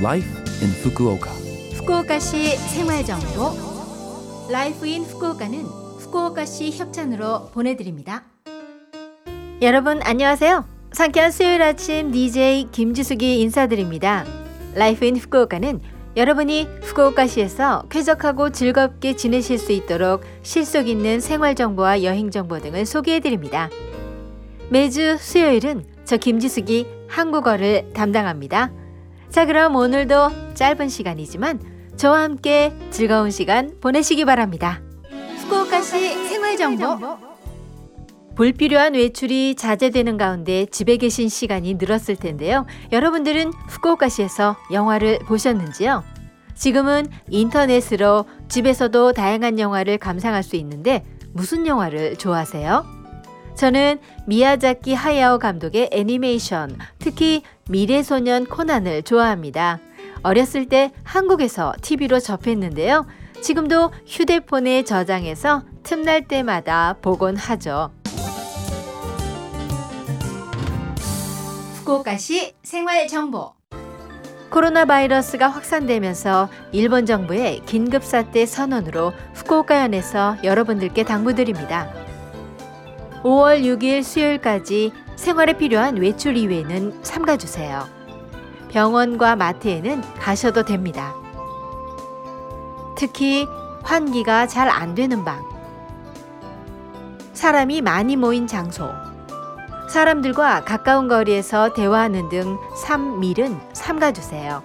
Life in Fukuoka. 후쿠오카시 생활정보 Life in Fukuoka는 후쿠오카시 협찬으로 보내드립니다. 여러분 안녕하세요. 상쾌한 수요일 아침 DJ 김지숙이 인사드립니다. Life in Fukuoka는 여러분이 후쿠오카시에서 쾌적하고 즐겁게 지내실 수 있도록 실속 있는 생활 정보와 여행 정보 등을 소개해 드립니다. 매주 수요일은 저 김지숙이 한국어를 담당합니다. 자, 그럼 오늘도 짧은 시간이지만 저와 함께 즐거운 시간 보내시기 바랍니다. 후쿠오카시 생활 정보 불필요한 외출이 자제되는 가운데 집에 계신 시간이 늘었을 텐데요. 여러분들은 후쿠오카시에서 영화를 보셨는지요? 지금은 인터넷으로 집에서도 다양한 영화를 감상할 수 있는데 무슨 영화를 좋아하세요? 저는 미야자키 하야오 감독의 애니메이션, 특히 미래소년 코난을 좋아합니다. 어렸을 때 한국에서 TV로 접했는데요. 지금도 휴대폰에 저장해서 틈날 때마다 보곤 하죠. 후쿠오카시 생활 정보. 코로나 바이러스가 확산되면서 일본 정부의 긴급 사태 선언으로 후쿠오카현에서 여러분들께 당부드립니다. 5월 6일 수요일까지 생활에 필요한 외출 이외에는 삼가 주세요. 병원과 마트에는 가셔도 됩니다. 특히 환기가 잘 안 되는 방, 사람이 많이 모인 장소, 사람들과 가까운 거리에서 대화하는 등 3밀은 삼가주세요.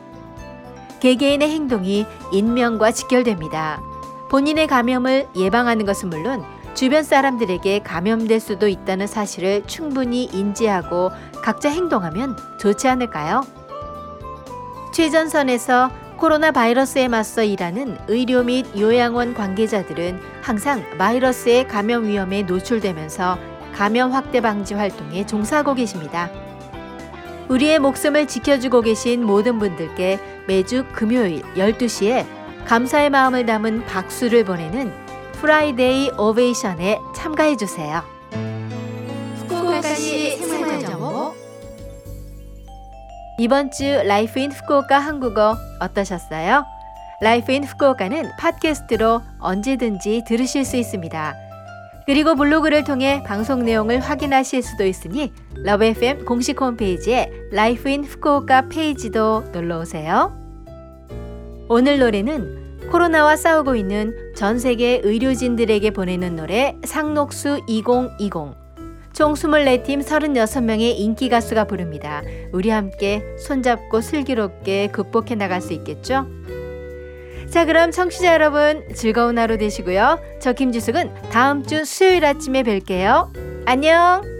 개개인의 행동이 인명과 직결됩니다. 본인의 감염을 예방하는 것은 물론 주변 사람들에게 감염될 수도 있다는 사실을 충분히 인지하고 각자 행동하면 좋지 않을까요? 최전선에서 코로나 바이러스에 맞서 일하는 의료 및 요양원 관계자들은 항상 바이러스의 감염 위험에 노출되면서 감염 확대 방지 활동에 종사하고 계십니다. 우리의 목숨을 지켜주고 계신 모든 분들께 매주 금요일 12시에 감사의 마음을 담은 박수를 보내는 Friday Ovation에 참가해 주세요. 후쿠오카시 생활정보 이번 주 Life in Fukuoka 한국어 어떠셨어요? Life in Fukuoka는 팟캐스트로 언제든지 들으실 수 있습니다. 그리고 블로그를 통해 방송 내용을 확인하실 수도 있으니 LOVE FM 공식 홈페이지에 Life in Fukuoka 페이지도 놀러 오세요. 오늘 노래는 코로나와 싸우고 있는 전 세계 의료진들에게 보내는 노래 상록수 2020. 총 24팀 36명의 인기 가수가 부릅니다. 우리 함께 손잡고 슬기롭게 극복해 나갈 수 있겠죠? 자, 그럼 청취자 여러분 즐거운 하루 되시고요. 저 김지숙은 다음 주 수요일 아침에 뵐게요. 안녕!